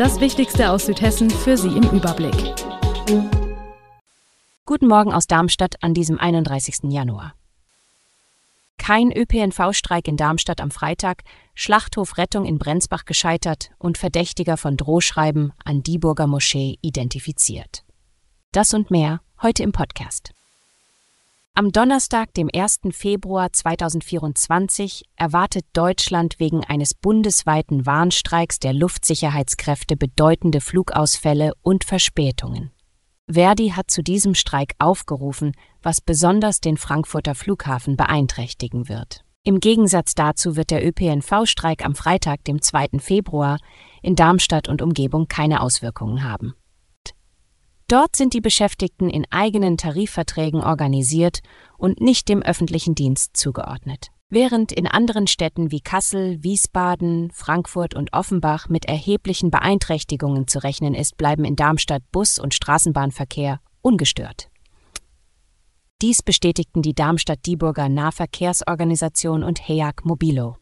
Das Wichtigste aus Südhessen für Sie im Überblick. Guten Morgen aus Darmstadt an diesem 31. Januar. Kein ÖPNV-Streik in Darmstadt am Freitag, Schlachthof Rettung in Brenzbach gescheitert und Verdächtiger von Drohschreiben an Dieburger Moschee identifiziert. Das und mehr heute im Podcast. Am Donnerstag, dem 1. Februar 2024, erwartet Deutschland wegen eines bundesweiten Warnstreiks der Luftsicherheitskräfte bedeutende Flugausfälle und Verspätungen. Verdi hat zu diesem Streik aufgerufen, was besonders den Frankfurter Flughafen beeinträchtigen wird. Im Gegensatz dazu wird der ÖPNV-Streik am Freitag, dem 2. Februar, in Darmstadt und Umgebung keine Auswirkungen haben. Dort sind die Beschäftigten in eigenen Tarifverträgen organisiert und nicht dem öffentlichen Dienst zugeordnet. Während in anderen Städten wie Kassel, Wiesbaden, Frankfurt und Offenbach mit erheblichen Beeinträchtigungen zu rechnen ist, bleiben in Darmstadt Bus- und Straßenbahnverkehr ungestört. Dies bestätigten die Darmstadt-Dieburger Nahverkehrsorganisation und HEAG Mobilo.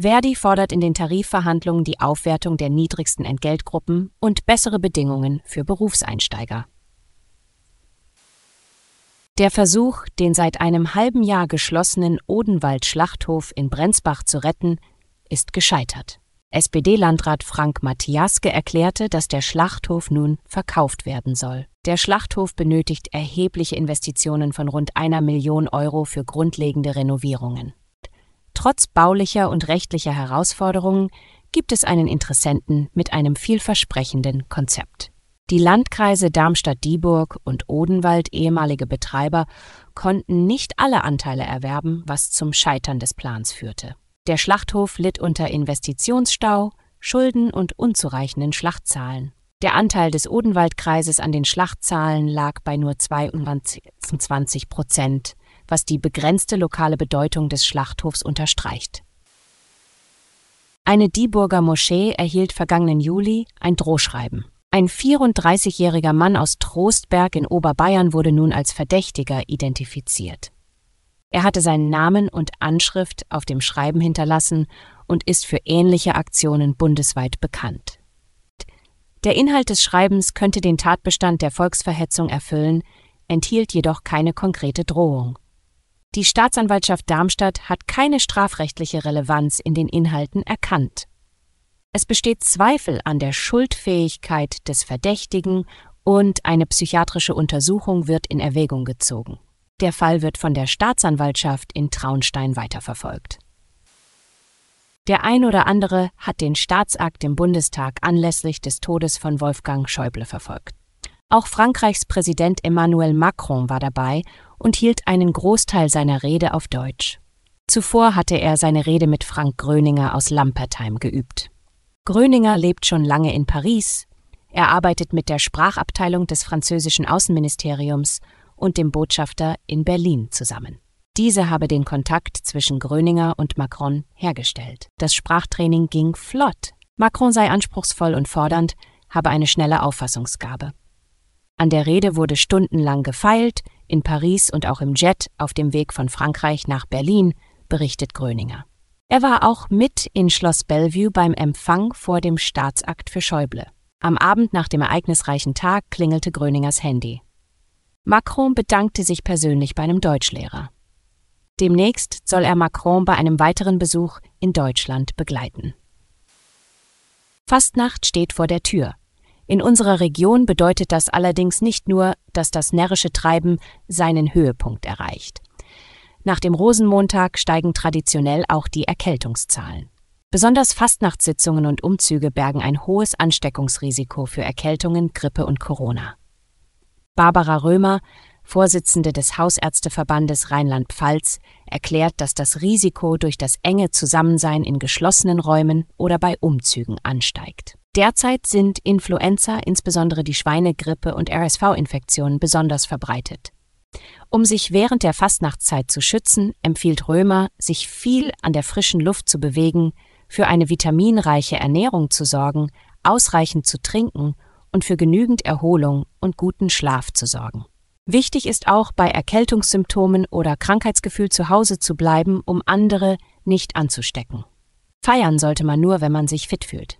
Verdi fordert in den Tarifverhandlungen die Aufwertung der niedrigsten Entgeltgruppen und bessere Bedingungen für Berufseinsteiger. Der Versuch, den seit einem halben Jahr geschlossenen Odenwald-Schlachthof in Brenzbach zu retten, ist gescheitert. SPD-Landrat Frank Matthiaske erklärte, dass der Schlachthof nun verkauft werden soll. Der Schlachthof benötigt erhebliche Investitionen von rund einer Million Euro für grundlegende Renovierungen. Trotz baulicher und rechtlicher Herausforderungen gibt es einen Interessenten mit einem vielversprechenden Konzept. Die Landkreise Darmstadt-Dieburg und Odenwald, ehemalige Betreiber, konnten nicht alle Anteile erwerben, was zum Scheitern des Plans führte. Der Schlachthof litt unter Investitionsstau, Schulden und unzureichenden Schlachtzahlen. Der Anteil des Odenwaldkreises an den Schlachtzahlen lag bei nur 22 Prozent was die begrenzte lokale Bedeutung des Schlachthofs unterstreicht. Eine Dieburger Moschee erhielt vergangenen Juli ein Drohschreiben. Ein 34-jähriger Mann aus Trostberg in Oberbayern wurde nun als Verdächtiger identifiziert. Er hatte seinen Namen und Anschrift auf dem Schreiben hinterlassen und ist für ähnliche Aktionen bundesweit bekannt. Der Inhalt des Schreibens könnte den Tatbestand der Volksverhetzung erfüllen, enthielt jedoch keine konkrete Drohung. Die Staatsanwaltschaft Darmstadt hat keine strafrechtliche Relevanz in den Inhalten erkannt. Es besteht Zweifel an der Schuldfähigkeit des Verdächtigen und eine psychiatrische Untersuchung wird in Erwägung gezogen. Der Fall wird von der Staatsanwaltschaft in Traunstein weiterverfolgt. Der ein oder andere hat den Staatsakt im Bundestag anlässlich des Todes von Wolfgang Schäuble verfolgt. Auch Frankreichs Präsident Emmanuel Macron war dabei und hielt einen Großteil seiner Rede auf Deutsch. Zuvor hatte er seine Rede mit Frank Gröninger aus Lampertheim geübt. Gröninger lebt schon lange in Paris. Er arbeitet mit der Sprachabteilung des französischen Außenministeriums und dem Botschafter in Berlin zusammen. Diese habe den Kontakt zwischen Gröninger und Macron hergestellt. Das Sprachtraining ging flott. Macron sei anspruchsvoll und fordernd, habe eine schnelle Auffassungsgabe. An der Rede wurde stundenlang gefeilt, in Paris und auch im Jet auf dem Weg von Frankreich nach Berlin, berichtet Gröninger. Er war auch mit in Schloss Bellevue beim Empfang vor dem Staatsakt für Schäuble. Am Abend nach dem ereignisreichen Tag klingelte Gröningers Handy. Macron bedankte sich persönlich bei einem Deutschlehrer. Demnächst soll er Macron bei einem weiteren Besuch in Deutschland begleiten. Fastnacht steht vor der Tür. In unserer Region bedeutet das allerdings nicht nur, dass das närrische Treiben seinen Höhepunkt erreicht. Nach dem Rosenmontag steigen traditionell auch die Erkältungszahlen. Besonders Fastnachtssitzungen und Umzüge bergen ein hohes Ansteckungsrisiko für Erkältungen, Grippe und Corona. Barbara Römer, Vorsitzende des Hausärzteverbandes Rheinland-Pfalz, erklärt, dass das Risiko durch das enge Zusammensein in geschlossenen Räumen oder bei Umzügen ansteigt. Derzeit sind Influenza, insbesondere die Schweinegrippe und RSV-Infektionen besonders verbreitet. Um sich während der Fastnachtszeit zu schützen, empfiehlt Römer, sich viel an der frischen Luft zu bewegen, für eine vitaminreiche Ernährung zu sorgen, ausreichend zu trinken und für genügend Erholung und guten Schlaf zu sorgen. Wichtig ist auch, bei Erkältungssymptomen oder Krankheitsgefühl zu Hause zu bleiben, um andere nicht anzustecken. Feiern sollte man nur, wenn man sich fit fühlt.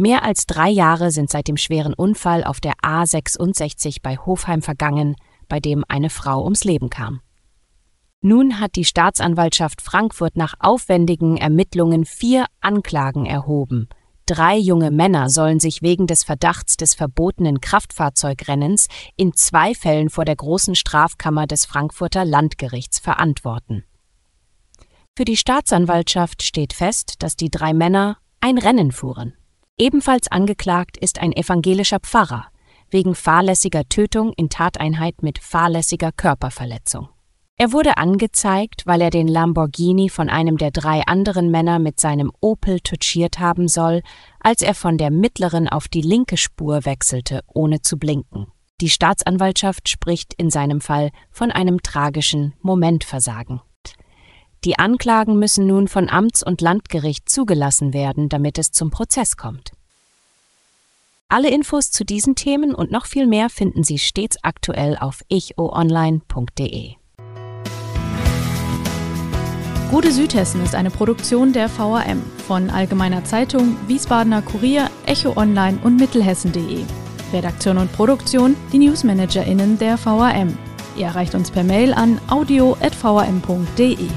Mehr als drei Jahre sind seit dem schweren Unfall auf der A66 bei Hofheim vergangen, bei dem eine Frau ums Leben kam. Nun hat die Staatsanwaltschaft Frankfurt nach aufwendigen Ermittlungen vier Anklagen erhoben. Drei junge Männer sollen sich wegen des Verdachts des verbotenen Kraftfahrzeugrennens in zwei Fällen vor der großen Strafkammer des Frankfurter Landgerichts verantworten. Für die Staatsanwaltschaft steht fest, dass die drei Männer ein Rennen fuhren. Ebenfalls angeklagt ist ein evangelischer Pfarrer wegen fahrlässiger Tötung in Tateinheit mit fahrlässiger Körperverletzung. Er wurde angezeigt, weil er den Lamborghini von einem der drei anderen Männer mit seinem Opel touchiert haben soll, als er von der mittleren auf die linke Spur wechselte, ohne zu blinken. Die Staatsanwaltschaft spricht in seinem Fall von einem tragischen Momentversagen. Die Anklagen müssen nun von Amts- und Landgericht zugelassen werden, damit es zum Prozess kommt. Alle Infos zu diesen Themen und noch viel mehr finden Sie stets aktuell auf ichoonline.de. Gute Südhessen ist eine Produktion der VAM von Allgemeiner Zeitung, Wiesbadener Kurier, Echo Online und Mittelhessen.de. Redaktion und Produktion die NewsmanagerInnen der VAM. Ihr erreicht uns per Mail an audio.vam.de.